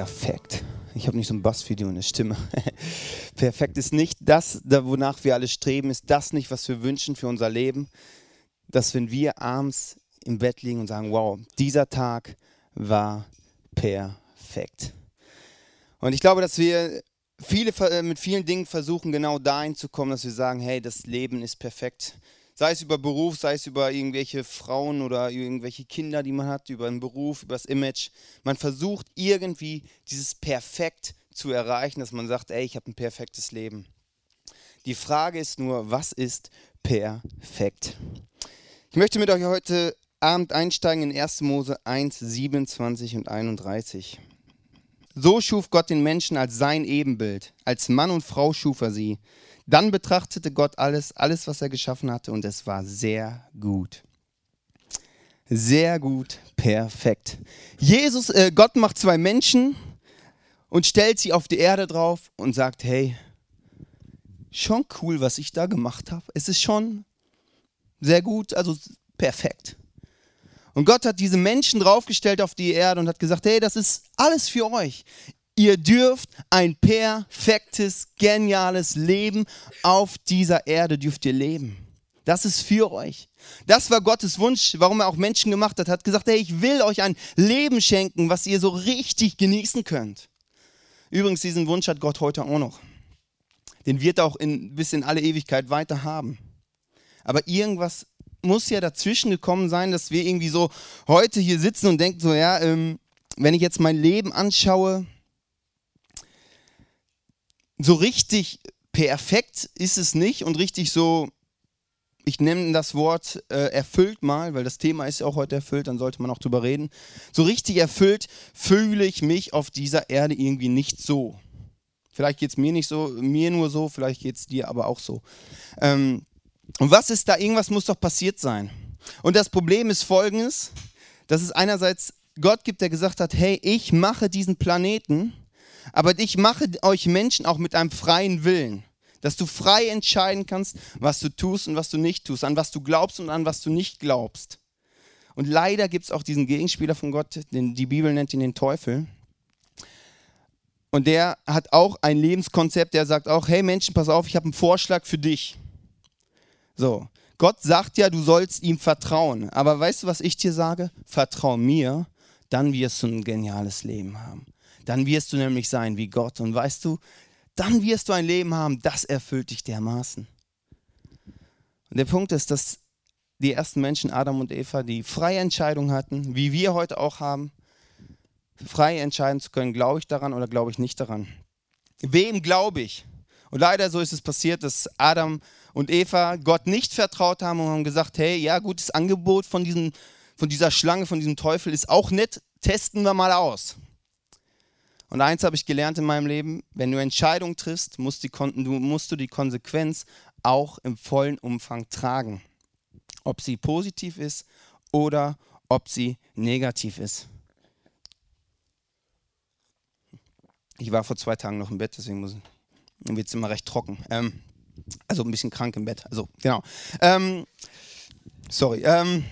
perfekt. Ich habe nicht so ein Bassvideo in der Stimme. perfekt ist nicht das, wonach wir alle streben, ist das nicht, was wir wünschen für unser Leben. Dass wenn wir abends im Bett liegen und sagen, wow, dieser Tag war perfekt. Und ich glaube, dass wir viele, äh, mit vielen Dingen versuchen, genau dahin zu kommen, dass wir sagen, hey, das Leben ist perfekt. Sei es über Beruf, sei es über irgendwelche Frauen oder irgendwelche Kinder, die man hat, über einen Beruf, über das Image. Man versucht irgendwie dieses Perfekt zu erreichen, dass man sagt, ey, ich habe ein perfektes Leben. Die Frage ist nur, was ist perfekt? Ich möchte mit euch heute Abend einsteigen in 1. Mose 1, 27 und 31. So schuf Gott den Menschen als sein Ebenbild, als Mann und Frau schuf er sie. Dann betrachtete Gott alles, alles, was er geschaffen hatte, und es war sehr gut. Sehr gut, perfekt. Jesus, äh, Gott macht zwei Menschen und stellt sie auf die Erde drauf und sagt: Hey, schon cool, was ich da gemacht habe. Es ist schon sehr gut, also perfekt. Und Gott hat diese Menschen draufgestellt auf die Erde und hat gesagt, hey, das ist alles für euch. Ihr dürft ein perfektes, geniales Leben auf dieser Erde dürft ihr leben. Das ist für euch. Das war Gottes Wunsch, warum er auch Menschen gemacht hat. Hat gesagt, hey, ich will euch ein Leben schenken, was ihr so richtig genießen könnt. Übrigens, diesen Wunsch hat Gott heute auch noch. Den wird er auch in, bis in alle Ewigkeit weiter haben. Aber irgendwas muss ja dazwischen gekommen sein, dass wir irgendwie so heute hier sitzen und denken so, ja, ähm, wenn ich jetzt mein Leben anschaue, so richtig perfekt ist es nicht und richtig so, ich nenne das Wort äh, erfüllt mal, weil das Thema ist ja auch heute erfüllt, dann sollte man auch drüber reden. So richtig erfüllt fühle ich mich auf dieser Erde irgendwie nicht so. Vielleicht geht es mir nicht so, mir nur so, vielleicht geht es dir aber auch so. Ähm, und was ist da? Irgendwas muss doch passiert sein. Und das Problem ist folgendes, dass es einerseits Gott gibt, der gesagt hat, hey, ich mache diesen Planeten, aber ich mache euch Menschen auch mit einem freien Willen. Dass du frei entscheiden kannst, was du tust und was du nicht tust, an was du glaubst und an was du nicht glaubst. Und leider gibt es auch diesen Gegenspieler von Gott, den die Bibel nennt ihn den Teufel. Und der hat auch ein Lebenskonzept, der sagt auch, hey Menschen, pass auf, ich habe einen Vorschlag für dich. So, Gott sagt ja, du sollst ihm vertrauen. Aber weißt du, was ich dir sage? Vertrau mir, dann wirst du ein geniales Leben haben. Dann wirst du nämlich sein wie Gott. Und weißt du, dann wirst du ein Leben haben, das erfüllt dich dermaßen. Und der Punkt ist, dass die ersten Menschen, Adam und Eva, die freie Entscheidung hatten, wie wir heute auch haben, frei entscheiden zu können, glaube ich daran oder glaube ich nicht daran. Wem glaube ich? Und leider so ist es passiert, dass Adam und Eva Gott nicht vertraut haben und haben gesagt, hey, ja, gutes Angebot von, diesem, von dieser Schlange, von diesem Teufel ist auch nett, testen wir mal aus. Und eins habe ich gelernt in meinem Leben, wenn du Entscheidungen triffst, musst, die, du, musst du die Konsequenz auch im vollen Umfang tragen. Ob sie positiv ist oder ob sie negativ ist. Ich war vor zwei Tagen noch im Bett, deswegen muss, wird es immer recht trocken. Ähm, also ein bisschen krank im Bett. Also, genau. Ähm, sorry. Ähm,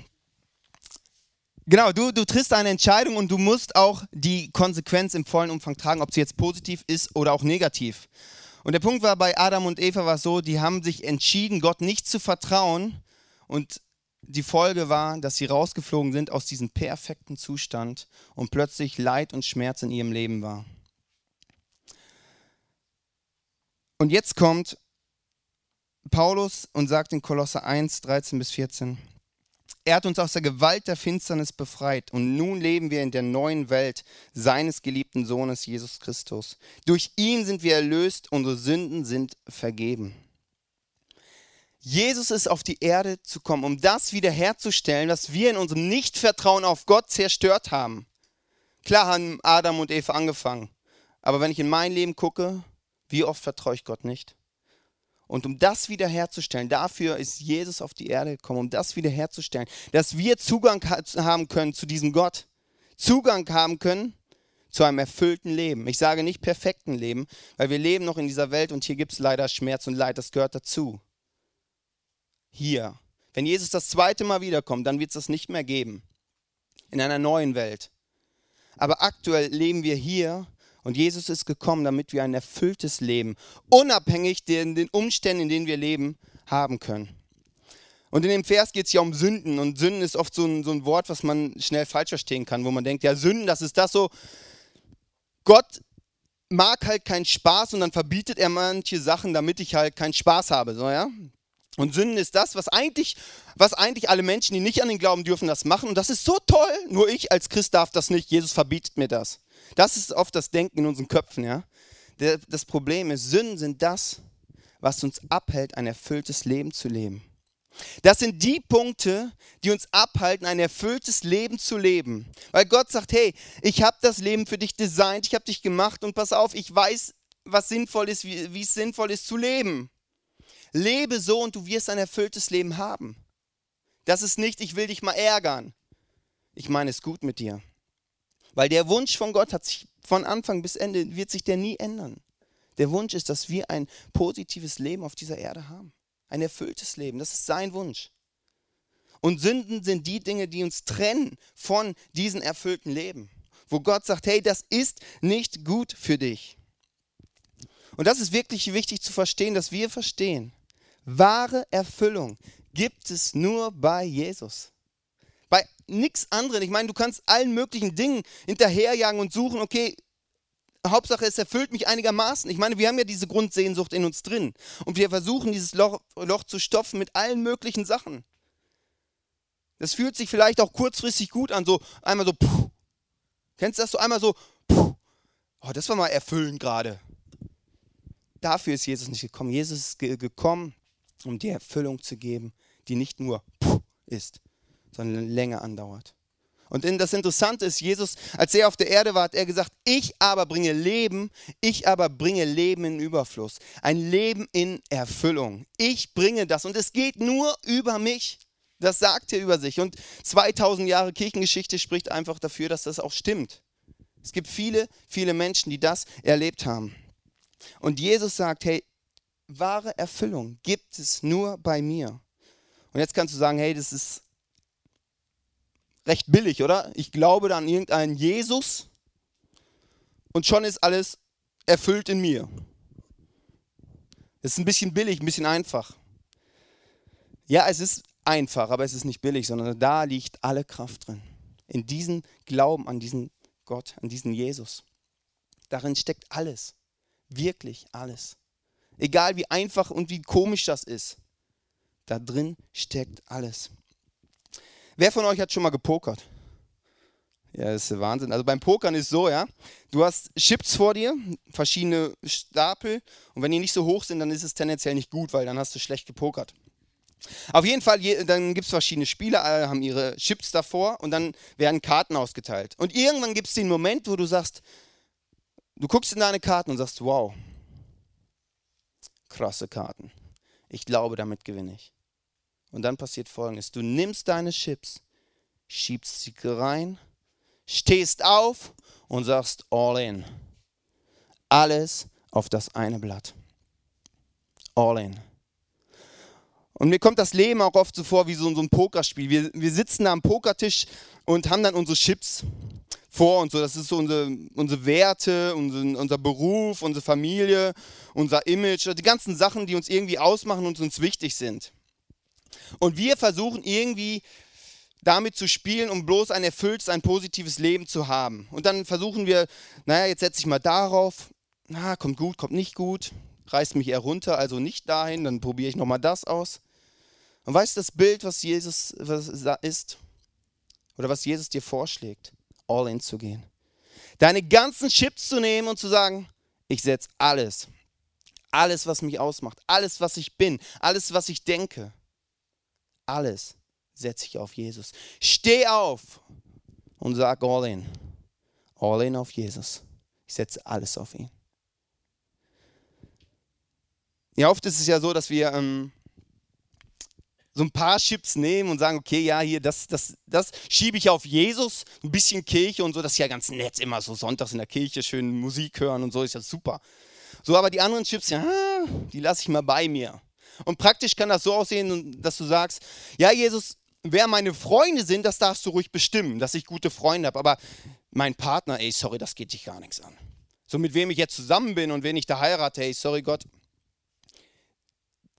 genau, du, du triffst eine Entscheidung und du musst auch die Konsequenz im vollen Umfang tragen, ob sie jetzt positiv ist oder auch negativ. Und der Punkt war, bei Adam und Eva war so, die haben sich entschieden, Gott nicht zu vertrauen. Und die Folge war, dass sie rausgeflogen sind aus diesem perfekten Zustand und plötzlich Leid und Schmerz in ihrem Leben war. Und jetzt kommt Paulus und sagt in Kolosser 1, 13 bis 14, er hat uns aus der Gewalt der Finsternis befreit und nun leben wir in der neuen Welt seines geliebten Sohnes Jesus Christus. Durch ihn sind wir erlöst, unsere Sünden sind vergeben. Jesus ist auf die Erde zu kommen, um das wiederherzustellen, was wir in unserem Nichtvertrauen auf Gott zerstört haben. Klar haben Adam und Eva angefangen, aber wenn ich in mein Leben gucke, wie oft vertraue ich Gott nicht? Und um das wiederherzustellen, dafür ist Jesus auf die Erde gekommen, um das wiederherzustellen, dass wir Zugang haben können zu diesem Gott. Zugang haben können zu einem erfüllten Leben. Ich sage nicht perfekten Leben, weil wir leben noch in dieser Welt und hier gibt es leider Schmerz und Leid, das gehört dazu. Hier. Wenn Jesus das zweite Mal wiederkommt, dann wird es das nicht mehr geben. In einer neuen Welt. Aber aktuell leben wir hier Und Jesus ist gekommen, damit wir ein erfülltes Leben, unabhängig den, den Umständen, in denen wir leben, haben können. Und in dem Vers geht es ja um Sünden. Und Sünden ist oft so ein, so ein Wort, was man schnell falsch verstehen kann, wo man denkt, ja, Sünden, das ist das so. Gott mag halt keinen Spaß und dann verbietet er manche Sachen, damit ich halt keinen Spaß habe. So, ja? Und Sünden ist das, was eigentlich, was eigentlich alle Menschen, die nicht an den Glauben dürfen, das machen. Und das ist so toll. Nur ich als Christ darf das nicht. Jesus verbietet mir das. Das ist oft das Denken in unseren Köpfen. Ja? Das Problem ist, Sünden sind das, was uns abhält, ein erfülltes Leben zu leben. Das sind die Punkte, die uns abhalten, ein erfülltes Leben zu leben. Weil Gott sagt, hey, ich habe das Leben für dich designt, ich habe dich gemacht und pass auf, ich weiß, was sinnvoll ist, wie, wie es sinnvoll ist zu leben. Lebe so und du wirst ein erfülltes Leben haben. Das ist nicht, ich will dich mal ärgern. Ich meine es gut mit dir. Weil der Wunsch von Gott hat sich von Anfang bis Ende, wird sich der nie ändern. Der Wunsch ist, dass wir ein positives Leben auf dieser Erde haben. Ein erfülltes Leben. Das ist sein Wunsch. Und Sünden sind die Dinge, die uns trennen von diesem erfüllten Leben. Wo Gott sagt, hey, das ist nicht gut für dich. Und das ist wirklich wichtig zu verstehen, dass wir verstehen, wahre Erfüllung gibt es nur bei Jesus. Bei nichts anderem. Ich meine, du kannst allen möglichen Dingen hinterherjagen und suchen, okay, Hauptsache, es erfüllt mich einigermaßen. Ich meine, wir haben ja diese Grundsehnsucht in uns drin. Und wir versuchen, dieses Loch, Loch zu stopfen mit allen möglichen Sachen. Das fühlt sich vielleicht auch kurzfristig gut an, so einmal so, puh. Kennst du das so einmal so, puh. Oh, das war mal erfüllend gerade. Dafür ist Jesus nicht gekommen. Jesus ist gekommen, um die Erfüllung zu geben, die nicht nur ist, sondern länger andauert. Und das Interessante ist, Jesus, als er auf der Erde war, hat er gesagt, ich aber bringe Leben, ich aber bringe Leben in Überfluss, ein Leben in Erfüllung. Ich bringe das und es geht nur über mich. Das sagt er über sich. Und 2000 Jahre Kirchengeschichte spricht einfach dafür, dass das auch stimmt. Es gibt viele, viele Menschen, die das erlebt haben. Und Jesus sagt, hey, wahre Erfüllung gibt es nur bei mir. Und jetzt kannst du sagen, hey, das ist recht billig, oder? Ich glaube an irgendeinen Jesus und schon ist alles erfüllt in mir. Das ist ein bisschen billig, ein bisschen einfach. Ja, es ist einfach, aber es ist nicht billig, sondern da liegt alle Kraft drin. In diesem Glauben an diesen Gott, an diesen Jesus. Darin steckt alles. Wirklich alles. Egal wie einfach und wie komisch das ist. Da drin steckt alles. Wer von euch hat schon mal gepokert? Ja, das ist Wahnsinn. Also beim Pokern ist so, ja, du hast Chips vor dir, verschiedene Stapel und wenn die nicht so hoch sind, dann ist es tendenziell nicht gut, weil dann hast du schlecht gepokert. Auf jeden Fall, dann gibt es verschiedene Spieler, alle haben ihre Chips davor und dann werden Karten ausgeteilt. Und irgendwann gibt es den Moment, wo du sagst, du guckst in deine Karten und sagst, wow, krasse Karten. Ich glaube, damit gewinne ich. Und dann passiert folgendes: Du nimmst deine Chips, schiebst sie rein, stehst auf und sagst all in. Alles auf das eine Blatt. All in. Und mir kommt das Leben auch oft so vor wie so, so ein Pokerspiel. Wir, wir sitzen da am Pokertisch und haben dann unsere Chips vor und so. Das ist so unsere, unsere Werte, unser, unser Beruf, unsere Familie, unser Image, die ganzen Sachen, die uns irgendwie ausmachen und uns wichtig sind. Und wir versuchen irgendwie damit zu spielen, um bloß ein erfülltes, ein positives Leben zu haben. Und dann versuchen wir, naja, jetzt setze ich mal darauf, na, kommt gut, kommt nicht gut, reißt mich eher runter, also nicht dahin, dann probiere ich nochmal das aus. Und weißt du das Bild, was Jesus ist? Oder was Jesus dir vorschlägt? All in zu gehen. Deine ganzen Chips zu nehmen und zu sagen, ich setze alles, alles, was mich ausmacht, alles, was ich bin, alles, was ich denke, alles setze ich auf Jesus. Steh auf und sag all in. All in auf Jesus. Ich setze alles auf ihn. Ja, oft ist es ja so, dass wir ähm, so ein paar Chips nehmen und sagen, okay, ja, hier, das, das, das schiebe ich auf Jesus, ein bisschen Kirche und so, das ist ja ganz nett, immer so sonntags in der Kirche schön Musik hören und so, ist ja super. So, aber die anderen Chips, ja, die lasse ich mal bei mir. Und praktisch kann das so aussehen, dass du sagst, ja Jesus, wer meine Freunde sind, das darfst du ruhig bestimmen, dass ich gute Freunde habe. Aber mein Partner, ey, sorry, das geht dich gar nichts an. So mit wem ich jetzt zusammen bin und wen ich da heirate, hey, sorry Gott.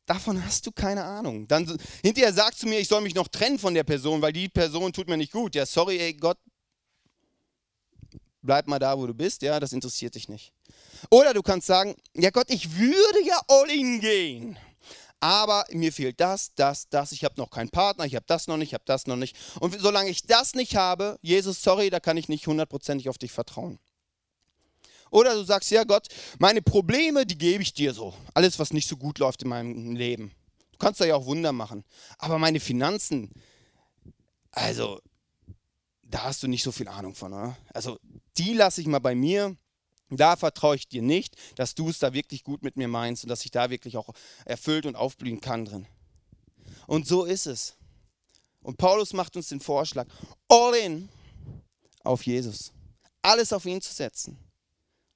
Davon hast du keine Ahnung. Dann hinterher sagst du mir, ich soll mich noch trennen von der Person, weil die Person tut mir nicht gut. Ja, sorry, ey Gott, bleib mal da, wo du bist. Ja, das interessiert dich nicht. Oder du kannst sagen, ja Gott, ich würde ja all in gehen aber mir fehlt das, das, das, ich habe noch keinen Partner, ich habe das noch nicht, ich habe das noch nicht. Und solange ich das nicht habe, Jesus, sorry, da kann ich nicht hundertprozentig auf dich vertrauen. Oder du sagst, ja Gott, meine Probleme, die gebe ich dir so. Alles, was nicht so gut läuft in meinem Leben. Du kannst da ja auch Wunder machen. Aber meine Finanzen, also, da hast du nicht so viel Ahnung von. Oder? Also, die lasse ich mal bei mir. Da vertraue ich dir nicht, dass du es da wirklich gut mit mir meinst und dass ich da wirklich auch erfüllt und aufblühen kann drin. Und so ist es. Und Paulus macht uns den Vorschlag, all in auf Jesus. Alles auf ihn zu setzen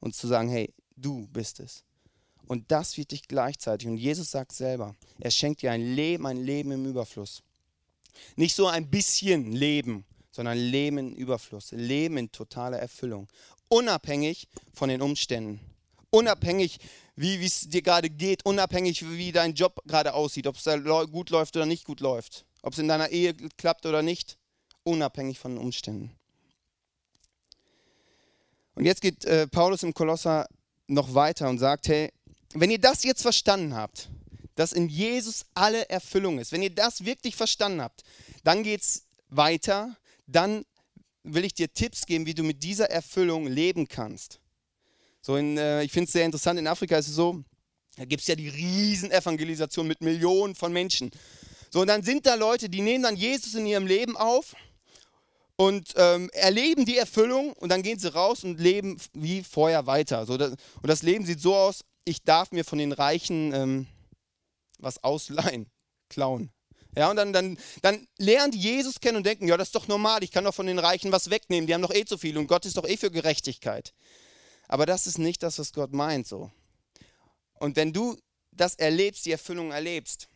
und zu sagen, hey, du bist es. Und das wird dich gleichzeitig. Und Jesus sagt selber, er schenkt dir ein Leben, ein Leben im Überfluss. Nicht so ein bisschen Leben, sondern Leben in Überfluss, Leben in totaler Erfüllung unabhängig von den Umständen. Unabhängig, wie es dir gerade geht, unabhängig, wie dein Job gerade aussieht, ob es da gut läuft oder nicht gut läuft, ob es in deiner Ehe klappt oder nicht, unabhängig von den Umständen. Und jetzt geht äh, Paulus im Kolosser noch weiter und sagt, hey, wenn ihr das jetzt verstanden habt, dass in Jesus alle Erfüllung ist, wenn ihr das wirklich verstanden habt, dann geht es weiter, dann will ich dir Tipps geben, wie du mit dieser Erfüllung leben kannst. So in, äh, ich finde es sehr interessant, in Afrika ist es so, da gibt es ja die Riesenevangelisation mit Millionen von Menschen. So, und dann sind da Leute, die nehmen dann Jesus in ihrem Leben auf und ähm, erleben die Erfüllung und dann gehen sie raus und leben wie vorher weiter. So, das, und das Leben sieht so aus, ich darf mir von den Reichen ähm, was ausleihen, klauen. Ja, und dann, dann, dann lernen die Jesus kennen und denken, ja, das ist doch normal, ich kann doch von den Reichen was wegnehmen, die haben doch eh zu viel und Gott ist doch eh für Gerechtigkeit. Aber das ist nicht das, was Gott meint so. Und wenn du das erlebst, die Erfüllung erlebst,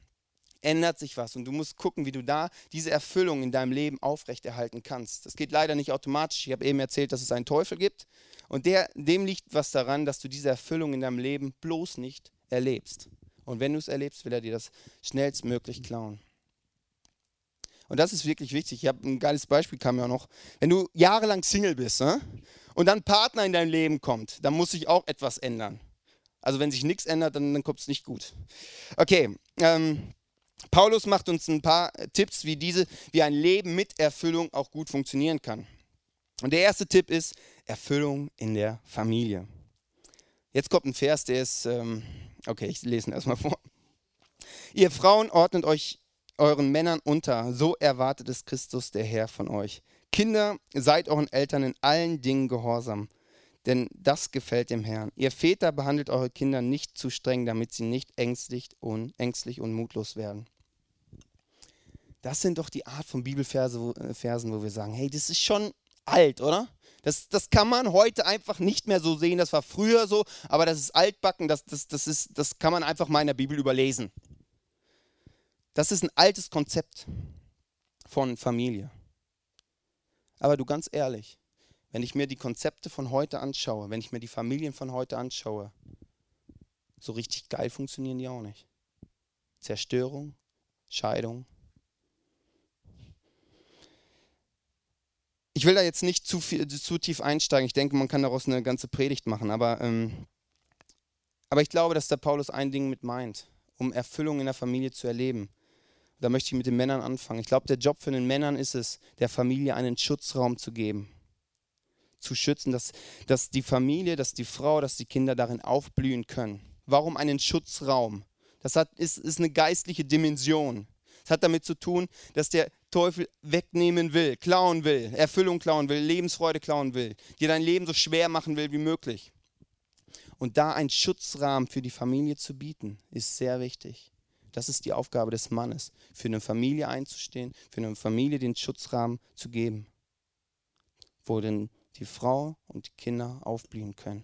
ändert sich was und du musst gucken, wie du da diese Erfüllung in deinem Leben aufrechterhalten kannst. Das geht leider nicht automatisch. Ich habe eben erzählt, dass es einen Teufel gibt und der, dem liegt was daran, dass du diese Erfüllung in deinem Leben bloß nicht erlebst. Und wenn du es erlebst, will er dir das schnellstmöglich klauen. Und das ist wirklich wichtig. Ich habe ein geiles Beispiel, kam ja noch. Wenn du jahrelang Single bist ne? und dann Partner in dein Leben kommt, dann muss sich auch etwas ändern. Also wenn sich nichts ändert, dann, dann kommt es nicht gut. Okay, ähm, Paulus macht uns ein paar Tipps, wie, diese, wie ein Leben mit Erfüllung auch gut funktionieren kann. Und der erste Tipp ist Erfüllung in der Familie. Jetzt kommt ein Vers, der ist, ähm, okay, ich lese ihn erstmal vor. Ihr Frauen ordnet euch euren Männern unter, so erwartet es Christus, der Herr, von euch. Kinder, seid euren Eltern in allen Dingen gehorsam, denn das gefällt dem Herrn. Ihr Väter behandelt eure Kinder nicht zu streng, damit sie nicht ängstlich und, ängstlich und mutlos werden. Das sind doch die Art von Bibelversen, wo, äh, wo wir sagen, hey, das ist schon alt, oder? Das, das kann man heute einfach nicht mehr so sehen. Das war früher so, aber das ist altbacken. Das, das, das, ist, das kann man einfach mal in der Bibel überlesen. Das ist ein altes Konzept von Familie. Aber du ganz ehrlich, wenn ich mir die Konzepte von heute anschaue, wenn ich mir die Familien von heute anschaue, so richtig geil funktionieren die auch nicht. Zerstörung, Scheidung. Ich will da jetzt nicht zu, viel, zu tief einsteigen. Ich denke, man kann daraus eine ganze Predigt machen. Aber, ähm, aber ich glaube, dass der Paulus ein Ding mit meint, um Erfüllung in der Familie zu erleben. Da möchte ich mit den Männern anfangen. Ich glaube, der Job für den Männern ist es, der Familie einen Schutzraum zu geben. Zu schützen, dass, dass die Familie, dass die Frau, dass die Kinder darin aufblühen können. Warum einen Schutzraum? Das hat, ist, ist eine geistliche Dimension. Es hat damit zu tun, dass der Teufel wegnehmen will, klauen will, Erfüllung klauen will, Lebensfreude klauen will, dir dein Leben so schwer machen will wie möglich. Und da einen Schutzrahmen für die Familie zu bieten, ist sehr wichtig. Das ist die Aufgabe des Mannes, für eine Familie einzustehen, für eine Familie den Schutzrahmen zu geben, wo denn die Frau und die Kinder aufblühen können.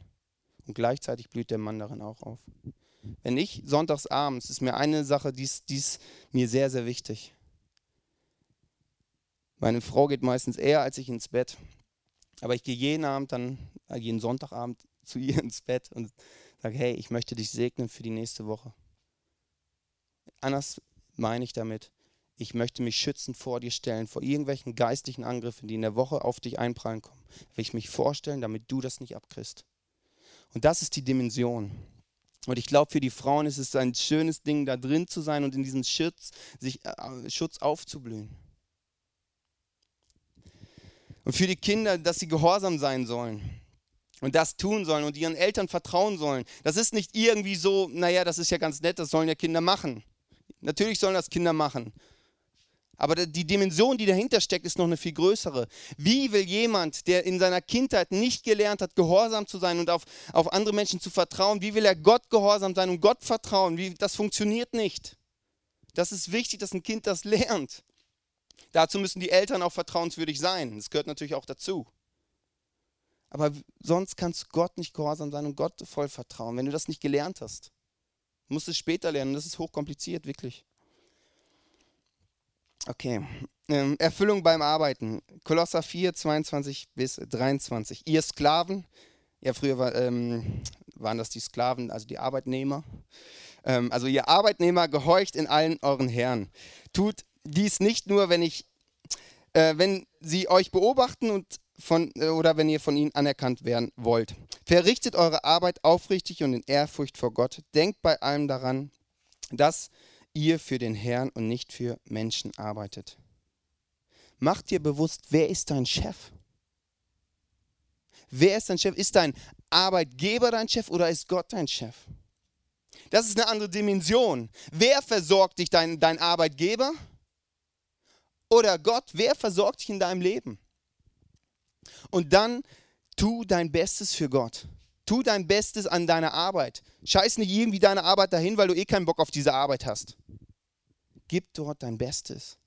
Und gleichzeitig blüht der Mann darin auch auf. Wenn ich sonntags abends, ist mir eine Sache, die ist mir sehr, sehr wichtig. Meine Frau geht meistens eher als ich ins Bett. Aber ich gehe jeden Abend dann, äh, jeden Sonntagabend zu ihr ins Bett und sage, hey, ich möchte dich segnen für die nächste Woche. Anders meine ich damit, ich möchte mich schützend vor dir stellen, vor irgendwelchen geistlichen Angriffen, die in der Woche auf dich einprallen kommen. Will ich mich vorstellen, damit du das nicht abkriegst. Und das ist die Dimension. Und ich glaube, für die Frauen ist es ein schönes Ding, da drin zu sein und in diesem Schutz, sich, äh, Schutz aufzublühen. Und für die Kinder, dass sie gehorsam sein sollen und das tun sollen und ihren Eltern vertrauen sollen. Das ist nicht irgendwie so, naja, das ist ja ganz nett, das sollen ja Kinder machen. Natürlich sollen das Kinder machen. Aber die Dimension, die dahinter steckt, ist noch eine viel größere. Wie will jemand, der in seiner Kindheit nicht gelernt hat, gehorsam zu sein und auf, auf andere Menschen zu vertrauen, wie will er Gott gehorsam sein und Gott vertrauen? Wie, das funktioniert nicht. Das ist wichtig, dass ein Kind das lernt. Dazu müssen die Eltern auch vertrauenswürdig sein. Das gehört natürlich auch dazu. Aber sonst kannst du Gott nicht gehorsam sein und Gott voll vertrauen, wenn du das nicht gelernt hast. Du musst es später lernen. Das ist hochkompliziert, wirklich. Okay. Ähm, Erfüllung beim Arbeiten. Kolosser 4, 22 bis 23. Ihr Sklaven, ja, früher war, ähm, waren das die Sklaven, also die Arbeitnehmer. Ähm, also ihr Arbeitnehmer gehorcht in allen euren Herren. Tut dies nicht nur, wenn ich, äh, wenn sie euch beobachten und von, äh, oder wenn ihr von ihnen anerkannt werden wollt. Verrichtet eure Arbeit aufrichtig und in Ehrfurcht vor Gott. Denkt bei allem daran, dass ihr für den Herrn und nicht für Menschen arbeitet. Macht dir bewusst, wer ist dein Chef? Wer ist dein Chef? Ist dein Arbeitgeber dein Chef oder ist Gott dein Chef? Das ist eine andere Dimension. Wer versorgt dich, dein, dein Arbeitgeber? Oder Gott, wer versorgt dich in deinem Leben? Und dann tu dein Bestes für Gott. Tu dein Bestes an deiner Arbeit. Scheiß nicht irgendwie deine Arbeit dahin, weil du eh keinen Bock auf diese Arbeit hast. Gib dort dein Bestes.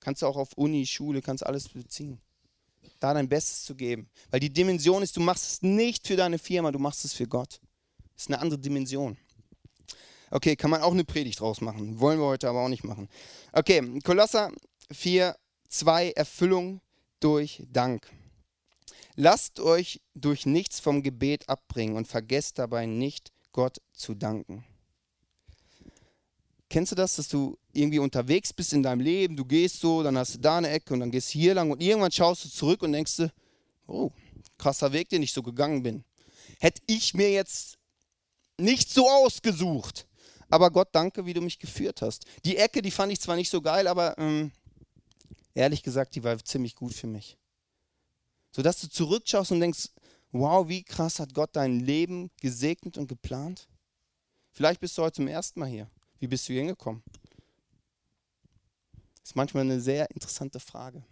Kannst du auch auf Uni, Schule, kannst alles beziehen. Da dein Bestes zu geben. Weil die Dimension ist, du machst es nicht für deine Firma, du machst es für Gott. Das ist eine andere Dimension. Okay, kann man auch eine Predigt draus machen. Wollen wir heute aber auch nicht machen. Okay, Kolosser 4, 2, Erfüllung durch Dank. Lasst euch durch nichts vom Gebet abbringen und vergesst dabei nicht, Gott zu danken. Kennst du das, dass du irgendwie unterwegs bist in deinem Leben, du gehst so, dann hast du da eine Ecke und dann gehst hier lang und irgendwann schaust du zurück und denkst du, oh, krasser Weg, den ich so gegangen bin. Hätte ich mir jetzt nicht so ausgesucht. Aber Gott, danke, wie du mich geführt hast. Die Ecke, die fand ich zwar nicht so geil, aber ähm, ehrlich gesagt, die war ziemlich gut für mich sodass du zurückschaust und denkst, wow, wie krass hat Gott dein Leben gesegnet und geplant? Vielleicht bist du heute zum ersten Mal hier. Wie bist du hier hingekommen? Das ist manchmal eine sehr interessante Frage.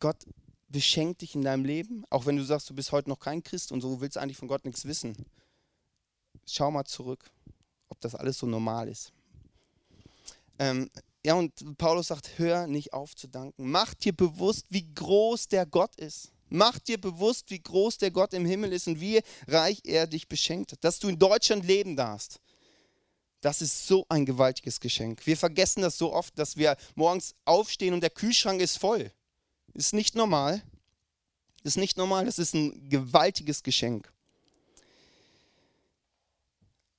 Gott beschenkt dich in deinem Leben, auch wenn du sagst, du bist heute noch kein Christ und so willst eigentlich von Gott nichts wissen. Schau mal zurück, ob das alles so normal ist. Ähm, ja, und Paulus sagt, hör nicht auf zu danken. Mach dir bewusst, wie groß der Gott ist. Mach dir bewusst, wie groß der Gott im Himmel ist und wie reich er dich beschenkt hat. Dass du in Deutschland leben darfst. Das ist so ein gewaltiges Geschenk. Wir vergessen das so oft, dass wir morgens aufstehen und der Kühlschrank ist voll. Ist nicht normal. Ist nicht normal. Das ist ein gewaltiges Geschenk.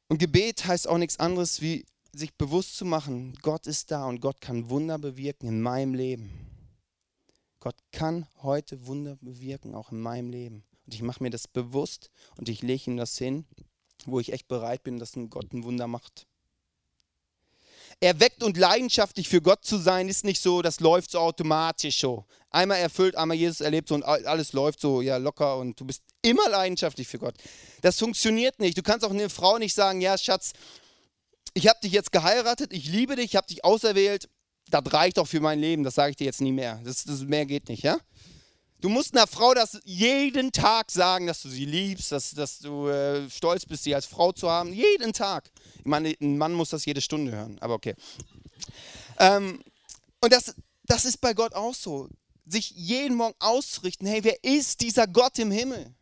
Und Gebet heißt auch nichts anderes wie sich bewusst zu machen, Gott ist da und Gott kann Wunder bewirken in meinem Leben. Gott kann heute Wunder bewirken, auch in meinem Leben. Und ich mache mir das bewusst und ich lege ihm das hin, wo ich echt bereit bin, dass ein Gott ein Wunder macht. Erweckt und leidenschaftlich für Gott zu sein, ist nicht so, das läuft so automatisch so. Einmal erfüllt, einmal Jesus erlebt und alles läuft so ja locker und du bist immer leidenschaftlich für Gott. Das funktioniert nicht. Du kannst auch eine Frau nicht sagen, ja Schatz, ich habe dich jetzt geheiratet, ich liebe dich, ich habe dich auserwählt, das reicht doch für mein Leben, das sage ich dir jetzt nie mehr. Das, das, mehr geht nicht, ja? Du musst einer Frau das jeden Tag sagen, dass du sie liebst, dass, dass du äh, stolz bist, sie als Frau zu haben. Jeden Tag. Ich meine, ein Mann muss das jede Stunde hören, aber okay. Ähm, und das, das ist bei Gott auch so. Sich jeden Morgen auszurichten, hey, wer ist dieser Gott im Himmel?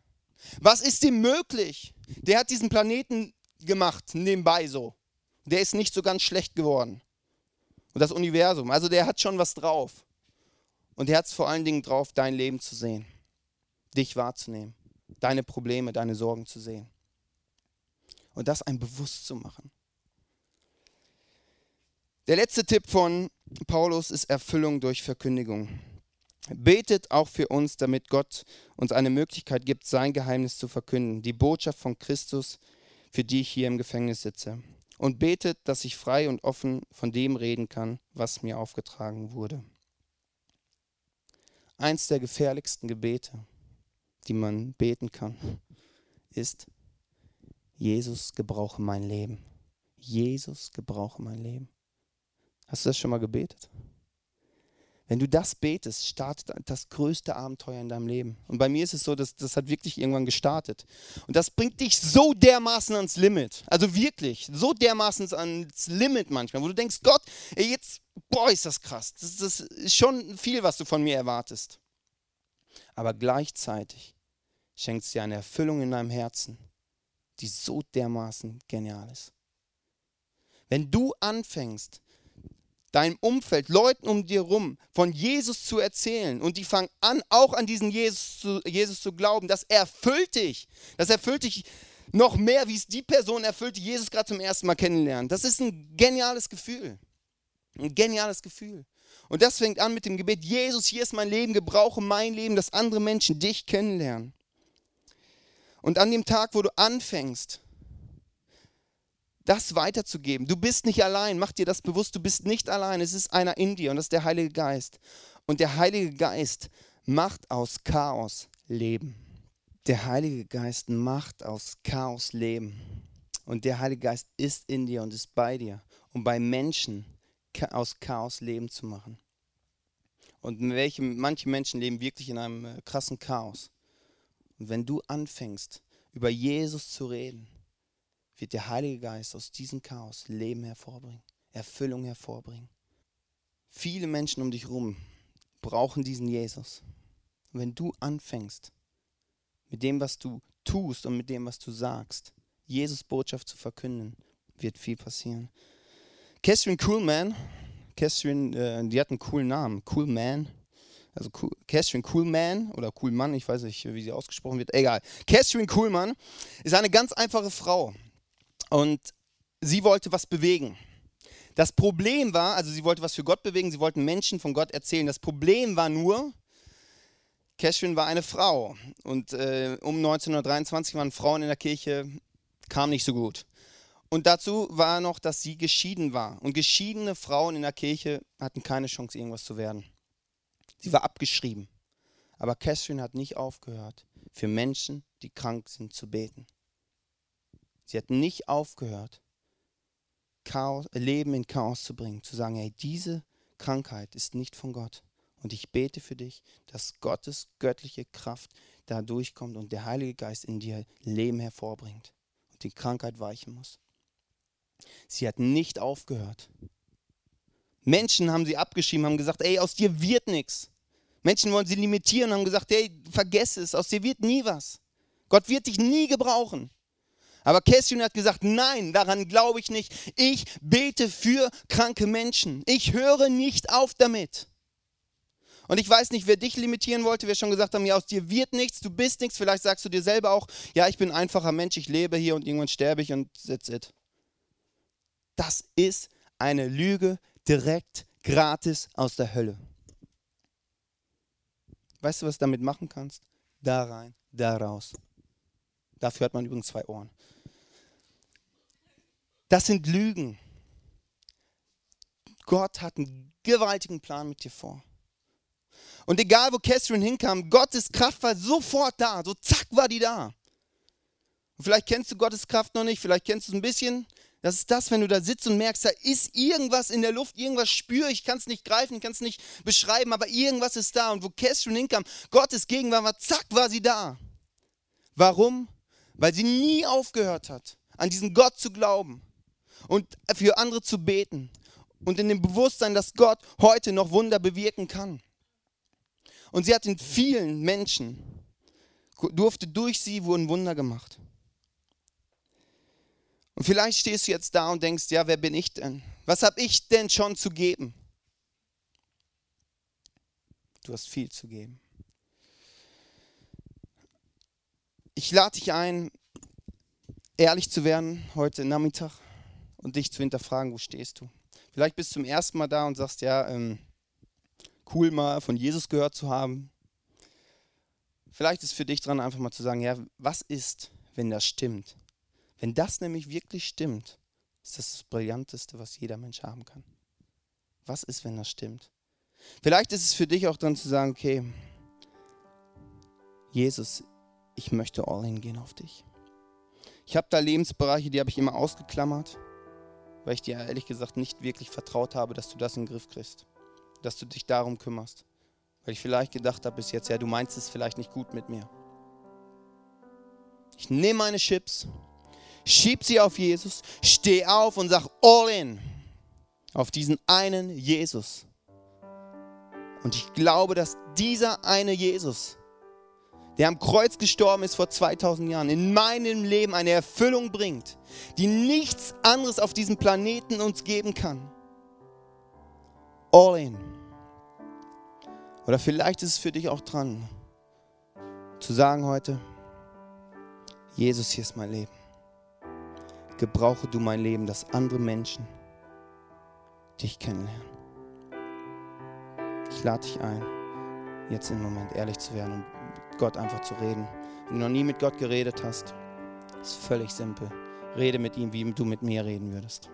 Was ist ihm möglich? Der hat diesen Planeten gemacht, nebenbei so der ist nicht so ganz schlecht geworden. Und das Universum, also der hat schon was drauf. Und der hat es vor allen Dingen drauf, dein Leben zu sehen. dich wahrzunehmen, deine Probleme, deine Sorgen zu sehen. Und das einem bewusst zu machen. Der letzte Tipp von Paulus ist Erfüllung durch Verkündigung. Betet auch für uns, damit Gott uns eine Möglichkeit gibt, sein Geheimnis zu verkünden, die Botschaft von Christus, für die ich hier im Gefängnis sitze. Und betet, dass ich frei und offen von dem reden kann, was mir aufgetragen wurde. Eins der gefährlichsten Gebete, die man beten kann, ist, Jesus, gebrauche mein Leben. Jesus, gebrauche mein Leben. Hast du das schon mal gebetet? Wenn du das betest, startet das größte Abenteuer in deinem Leben. Und bei mir ist es so, dass das hat wirklich irgendwann gestartet. Und das bringt dich so dermaßen ans Limit. Also wirklich, so dermaßen ans Limit manchmal, wo du denkst, Gott, jetzt, boah, ist das krass. Das, das ist schon viel, was du von mir erwartest. Aber gleichzeitig schenkt es dir eine Erfüllung in deinem Herzen, die so dermaßen genial ist. Wenn du anfängst, deinem Umfeld, Leuten um dir herum von Jesus zu erzählen und die fangen an, auch an diesen Jesus zu, Jesus zu glauben, das erfüllt dich. Das erfüllt dich noch mehr, wie es die Person erfüllt, die Jesus gerade zum ersten Mal kennenlernt. Das ist ein geniales Gefühl. Ein geniales Gefühl. Und das fängt an mit dem Gebet, Jesus, hier ist mein Leben, gebrauche mein Leben, dass andere Menschen dich kennenlernen. Und an dem Tag, wo du anfängst, das weiterzugeben. Du bist nicht allein. Mach dir das bewusst. Du bist nicht allein. Es ist einer in dir und das ist der Heilige Geist. Und der Heilige Geist macht aus Chaos Leben. Der Heilige Geist macht aus Chaos Leben. Und der Heilige Geist ist in dir und ist bei dir, um bei Menschen aus Chaos Leben zu machen. Und welche, manche Menschen leben wirklich in einem äh, krassen Chaos. Und wenn du anfängst, über Jesus zu reden, wird der Heilige Geist aus diesem Chaos Leben hervorbringen, Erfüllung hervorbringen. Viele Menschen um dich herum brauchen diesen Jesus. Und wenn du anfängst, mit dem, was du tust und mit dem, was du sagst, Jesus Botschaft zu verkünden, wird viel passieren. Catherine Coolman, Catherine, äh, die hat einen coolen Namen, Coolman, also cool, Catherine Coolman oder Coolmann, ich weiß nicht, wie sie ausgesprochen wird, egal. Catherine Coolman ist eine ganz einfache Frau. Und sie wollte was bewegen. Das Problem war, also sie wollte was für Gott bewegen, sie wollten Menschen von Gott erzählen. Das Problem war nur, Catherine war eine Frau und äh, um 1923 waren Frauen in der Kirche, kam nicht so gut. Und dazu war noch, dass sie geschieden war. Und geschiedene Frauen in der Kirche hatten keine Chance, irgendwas zu werden. Sie war abgeschrieben. Aber Catherine hat nicht aufgehört, für Menschen, die krank sind, zu beten. Sie hat nicht aufgehört, Chaos, Leben in Chaos zu bringen, zu sagen, hey, diese Krankheit ist nicht von Gott. Und ich bete für dich, dass Gottes göttliche Kraft da durchkommt und der Heilige Geist in dir Leben hervorbringt und die Krankheit weichen muss. Sie hat nicht aufgehört. Menschen haben sie abgeschrieben, haben gesagt, ey, aus dir wird nichts. Menschen wollen sie limitieren, haben gesagt, hey, vergess es, aus dir wird nie was. Gott wird dich nie gebrauchen. Aber Kession hat gesagt, nein, daran glaube ich nicht. Ich bete für kranke Menschen. Ich höre nicht auf damit. Und ich weiß nicht, wer dich limitieren wollte, wir schon gesagt haben, ja, aus dir wird nichts, du bist nichts. Vielleicht sagst du dir selber auch, ja, ich bin ein einfacher Mensch, ich lebe hier und irgendwann sterbe ich und that's it. Das ist eine Lüge direkt gratis aus der Hölle. Weißt du, was du damit machen kannst? Da rein, da raus. Dafür hat man übrigens zwei Ohren. Das sind Lügen. Gott hat einen gewaltigen Plan mit dir vor. Und egal, wo Catherine hinkam, Gottes Kraft war sofort da. So zack war die da. Und vielleicht kennst du Gottes Kraft noch nicht, vielleicht kennst du es ein bisschen. Das ist das, wenn du da sitzt und merkst, da ist irgendwas in der Luft, irgendwas spüre ich, kann es nicht greifen, kann es nicht beschreiben, aber irgendwas ist da. Und wo Catherine hinkam, Gottes Gegenwart war, zack, war sie da. Warum? Weil sie nie aufgehört hat, an diesen Gott zu glauben und für andere zu beten und in dem Bewusstsein, dass Gott heute noch Wunder bewirken kann. Und sie hat in vielen Menschen, durfte durch sie, wurden Wunder gemacht. Und vielleicht stehst du jetzt da und denkst, ja, wer bin ich denn? Was habe ich denn schon zu geben? Du hast viel zu geben. Ich lade dich ein, ehrlich zu werden heute Nachmittag und dich zu hinterfragen, wo stehst du. Vielleicht bist du zum ersten Mal da und sagst, ja, ähm, cool mal von Jesus gehört zu haben. Vielleicht ist für dich dran, einfach mal zu sagen, ja, was ist, wenn das stimmt? Wenn das nämlich wirklich stimmt, ist das das Brillanteste, was jeder Mensch haben kann. Was ist, wenn das stimmt? Vielleicht ist es für dich auch dran zu sagen, okay, Jesus, ich möchte all in gehen auf dich. Ich habe da Lebensbereiche, die habe ich immer ausgeklammert, weil ich dir ehrlich gesagt nicht wirklich vertraut habe, dass du das in den Griff kriegst, dass du dich darum kümmerst. Weil ich vielleicht gedacht habe bis jetzt, ja, du meinst es vielleicht nicht gut mit mir. Ich nehme meine Chips, schieb sie auf Jesus, steh auf und sag all in auf diesen einen Jesus. Und ich glaube, dass dieser eine Jesus der am Kreuz gestorben ist vor 2000 Jahren, in meinem Leben eine Erfüllung bringt, die nichts anderes auf diesem Planeten uns geben kann. All in. Oder vielleicht ist es für dich auch dran, zu sagen heute, Jesus, hier ist mein Leben. Gebrauche du mein Leben, dass andere Menschen dich kennenlernen. Ich lade dich ein, jetzt im Moment ehrlich zu werden und Gott einfach zu reden. Wenn du noch nie mit Gott geredet hast, ist völlig simpel. Rede mit ihm, wie du mit mir reden würdest.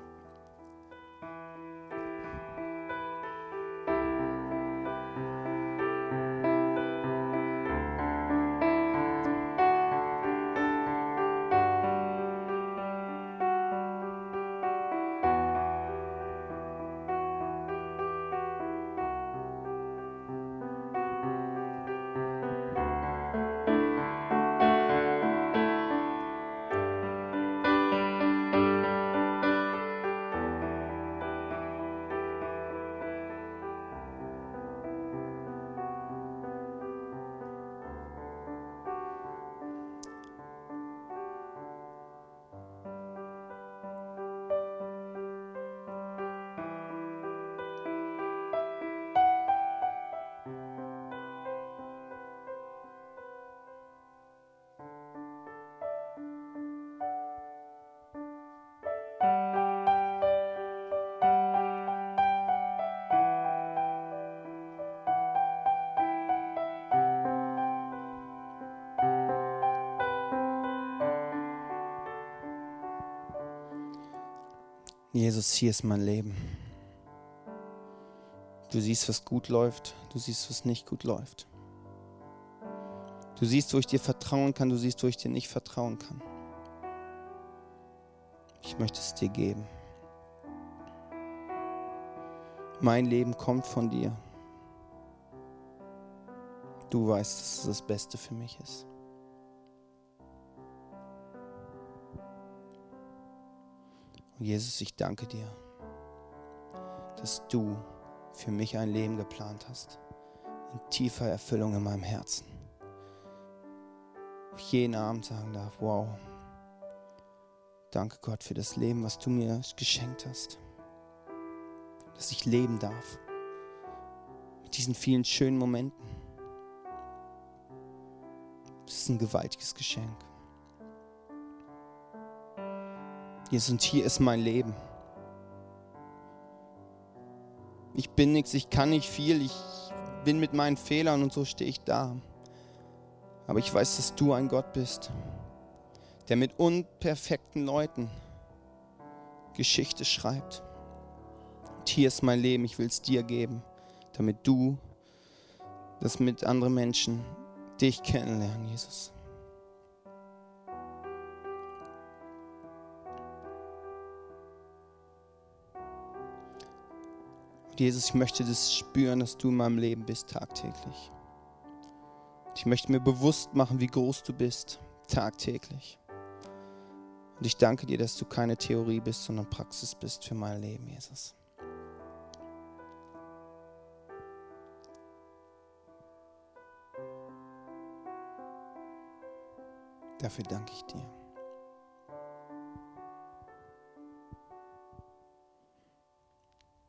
Jesus, hier ist mein Leben. Du siehst, was gut läuft, du siehst, was nicht gut läuft. Du siehst, wo ich dir vertrauen kann, du siehst, wo ich dir nicht vertrauen kann. Ich möchte es dir geben. Mein Leben kommt von dir. Du weißt, dass es das Beste für mich ist. Und Jesus, ich danke dir, dass du für mich ein Leben geplant hast, in tiefer Erfüllung in meinem Herzen. Ich jeden Abend sagen darf, wow, danke Gott für das Leben, was du mir geschenkt hast, dass ich leben darf, mit diesen vielen schönen Momenten. Das ist ein gewaltiges Geschenk. Jesus, und hier ist mein Leben. Ich bin nichts, ich kann nicht viel, ich bin mit meinen Fehlern und so stehe ich da. Aber ich weiß, dass du ein Gott bist, der mit unperfekten Leuten Geschichte schreibt. Und hier ist mein Leben, ich will es dir geben, damit du das mit anderen Menschen dich kennenlernen, Jesus. Jesus, ich möchte das spüren, dass du in meinem Leben bist tagtäglich. Ich möchte mir bewusst machen, wie groß du bist tagtäglich. Und ich danke dir, dass du keine Theorie bist, sondern Praxis bist für mein Leben, Jesus. Dafür danke ich dir.